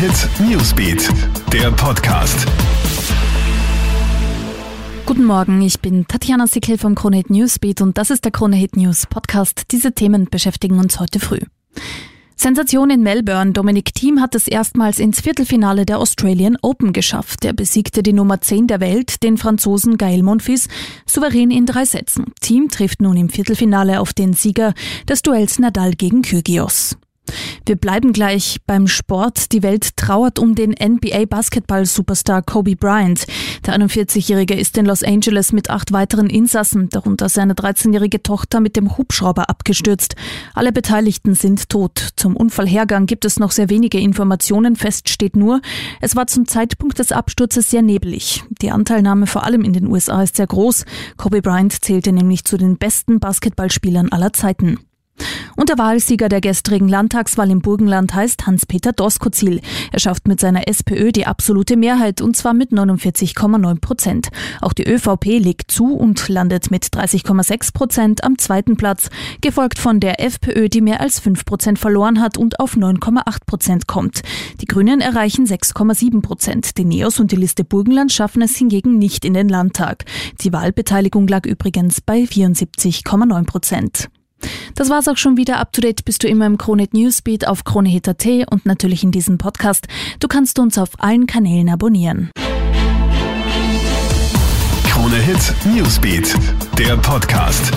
Hit Newsbeat, der Podcast. Guten Morgen, ich bin Tatjana Sickel vom Krone Hit Newsbeat und das ist der Krone Hit News Podcast. Diese Themen beschäftigen uns heute früh. Sensation in Melbourne. Dominik Thiem hat es erstmals ins Viertelfinale der Australian Open geschafft. Er besiegte die Nummer 10 der Welt, den Franzosen Gael Monfils, souverän in drei Sätzen. Thiem trifft nun im Viertelfinale auf den Sieger des Duells Nadal gegen Kyrgios. Wir bleiben gleich beim Sport. Die Welt trauert um den NBA-Basketball-Superstar Kobe Bryant. Der 41-Jährige ist in Los Angeles mit acht weiteren Insassen, darunter seine 13-jährige Tochter, mit dem Hubschrauber abgestürzt. Alle Beteiligten sind tot. Zum Unfallhergang gibt es noch sehr wenige Informationen. Fest steht nur, es war zum Zeitpunkt des Absturzes sehr nebelig. Die Anteilnahme vor allem in den USA ist sehr groß. Kobe Bryant zählte nämlich zu den besten Basketballspielern aller Zeiten. Und der Wahlsieger der gestrigen Landtagswahl im Burgenland heißt Hans-Peter Doskozil. Er schafft mit seiner SPÖ die absolute Mehrheit und zwar mit 49,9 Prozent. Auch die ÖVP legt zu und landet mit 30,6 Prozent am zweiten Platz, gefolgt von der FPÖ, die mehr als 5 Prozent verloren hat und auf 9,8 Prozent kommt. Die Grünen erreichen 6,7 Prozent. Die Neos und die Liste Burgenland schaffen es hingegen nicht in den Landtag. Die Wahlbeteiligung lag übrigens bei 74,9 Prozent. Das war's auch schon wieder. Up to date bist du immer im Kronehit Newsbeat auf kronehit.at und natürlich in diesem Podcast. Du kannst uns auf allen Kanälen abonnieren. Kronehit Newsbeat, der Podcast.